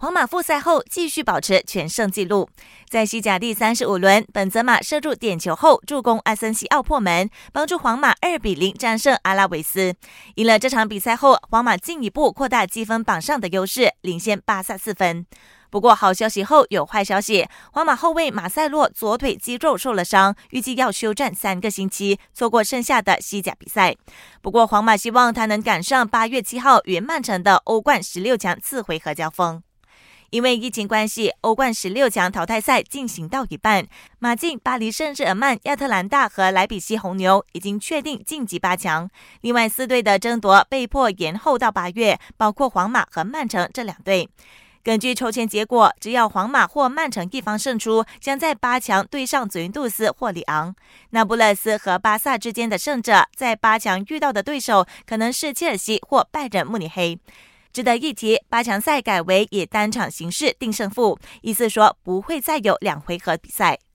皇马复赛后继续保持全胜纪录。在西甲第三十五轮，本泽马射入点球后助攻阿森西奥破门，帮助皇马二比零战胜阿拉维斯。赢了这场比赛后，皇马进一步扩大积分榜上的优势，领先巴萨四分。不过，好消息后有坏消息，皇马后卫马塞洛左腿肌肉受了伤，预计要休战三个星期，错过剩下的西甲比赛。不过，皇马希望他能赶上八月七号与曼城的欧冠十六强次回合交锋。因为疫情关系，欧冠十六强淘汰赛进行到一半，马竞、巴黎圣日耳曼、亚特兰大和莱比锡红牛已经确定晋级八强。另外四队的争夺被迫延后到八月，包括皇马和曼城这两队。根据抽签结果，只要皇马或曼城一方胜出，将在八强对上祖云杜斯或里昂。那不勒斯和巴萨之间的胜者，在八强遇到的对手可能是切尔西或拜仁慕尼黑。值得一提，八强赛改为以单场形式定胜负，意思说不会再有两回合比赛。